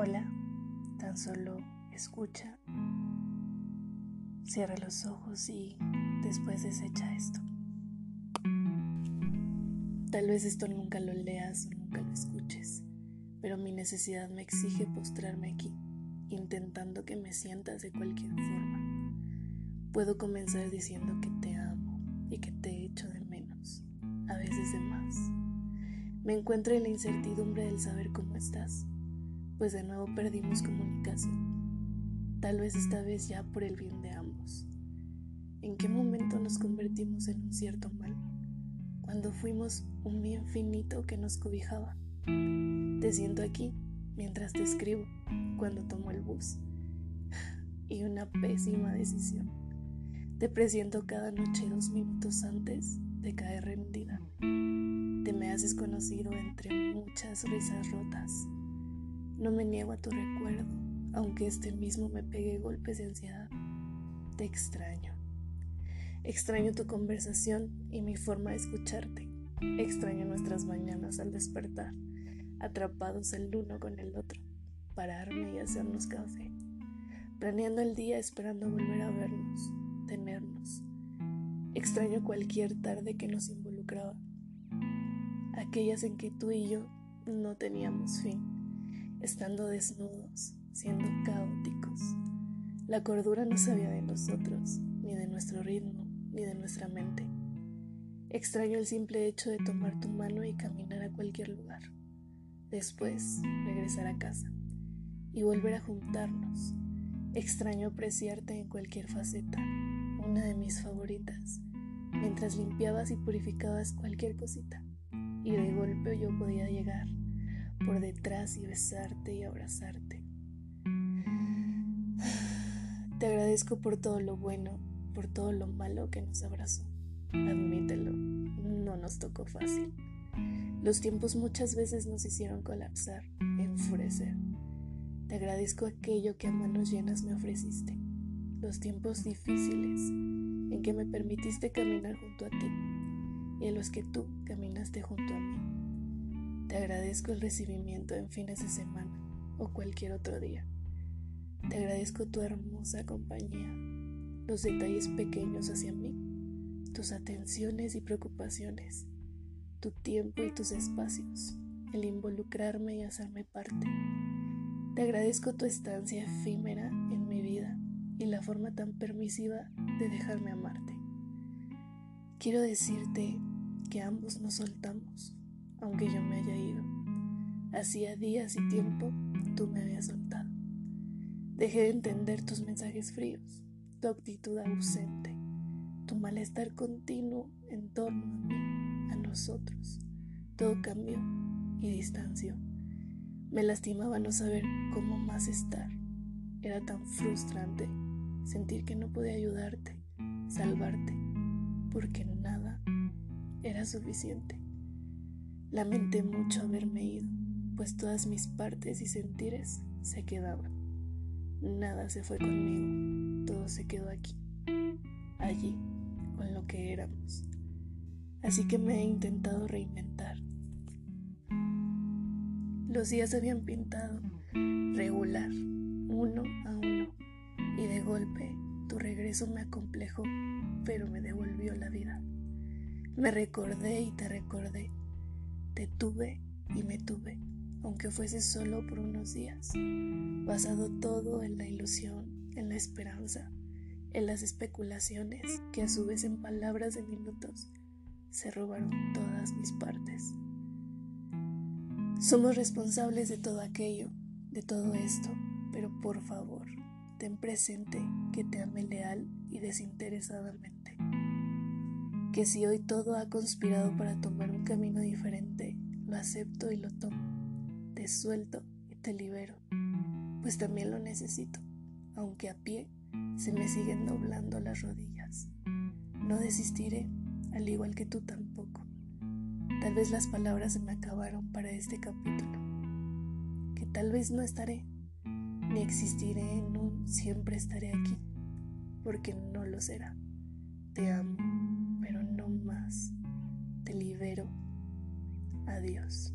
Hola, tan solo escucha, cierra los ojos y después desecha esto. Tal vez esto nunca lo leas o nunca lo escuches, pero mi necesidad me exige postrarme aquí, intentando que me sientas de cualquier forma. Puedo comenzar diciendo que te amo y que te echo de menos, a veces de más. Me encuentro en la incertidumbre del saber cómo estás pues de nuevo perdimos comunicación, tal vez esta vez ya por el bien de ambos. ¿En qué momento nos convertimos en un cierto mal? Cuando fuimos un bien finito que nos cobijaba. Te siento aquí mientras te escribo, cuando tomo el bus. Y una pésima decisión. Te presiento cada noche dos minutos antes de caer rendida. Te me haces conocido entre muchas risas rotas no me niego a tu recuerdo, aunque este mismo me pegue golpes de ansiedad. Te extraño. Extraño tu conversación y mi forma de escucharte. Extraño nuestras mañanas al despertar, atrapados el uno con el otro, pararme y hacernos café, planeando el día esperando volver a vernos, tenernos. Extraño cualquier tarde que nos involucraba, aquellas en que tú y yo no teníamos fin estando desnudos, siendo caóticos. La cordura no sabía de nosotros, ni de nuestro ritmo, ni de nuestra mente. Extraño el simple hecho de tomar tu mano y caminar a cualquier lugar. Después, regresar a casa y volver a juntarnos. Extraño apreciarte en cualquier faceta, una de mis favoritas, mientras limpiabas y purificabas cualquier cosita. Y de golpe yo podía llegar por detrás y besarte y abrazarte. Te agradezco por todo lo bueno, por todo lo malo que nos abrazó. Admítelo, no nos tocó fácil. Los tiempos muchas veces nos hicieron colapsar, enfurecer. Te agradezco aquello que a manos llenas me ofreciste. Los tiempos difíciles en que me permitiste caminar junto a ti y en los que tú caminaste junto a mí. Te agradezco el recibimiento en fines de semana o cualquier otro día. Te agradezco tu hermosa compañía, los detalles pequeños hacia mí, tus atenciones y preocupaciones, tu tiempo y tus espacios, el involucrarme y hacerme parte. Te agradezco tu estancia efímera en mi vida y la forma tan permisiva de dejarme amarte. Quiero decirte que ambos nos soltamos aunque yo me haya ido. Hacía días y tiempo tú me habías soltado. Dejé de entender tus mensajes fríos, tu actitud ausente, tu malestar continuo en torno a mí, a nosotros. Todo cambió y distanció. Me lastimaba no saber cómo más estar. Era tan frustrante sentir que no podía ayudarte, salvarte, porque nada era suficiente. Lamenté mucho haberme ido, pues todas mis partes y sentires se quedaban. Nada se fue conmigo, todo se quedó aquí, allí, con lo que éramos. Así que me he intentado reinventar. Los días habían pintado regular, uno a uno, y de golpe tu regreso me acomplejó, pero me devolvió la vida. Me recordé y te recordé te tuve y me tuve, aunque fuese solo por unos días, basado todo en la ilusión, en la esperanza, en las especulaciones que a su vez en palabras de minutos se robaron todas mis partes. Somos responsables de todo aquello, de todo esto, pero por favor, ten presente que te ame leal y desinteresadamente que si hoy todo ha conspirado para tomar un camino acepto y lo tomo. Te suelto y te libero, pues también lo necesito, aunque a pie se me siguen doblando las rodillas. No desistiré, al igual que tú tampoco. Tal vez las palabras se me acabaron para este capítulo, que tal vez no estaré, ni existiré en un siempre estaré aquí, porque no lo será. Te amo te libero. Adiós.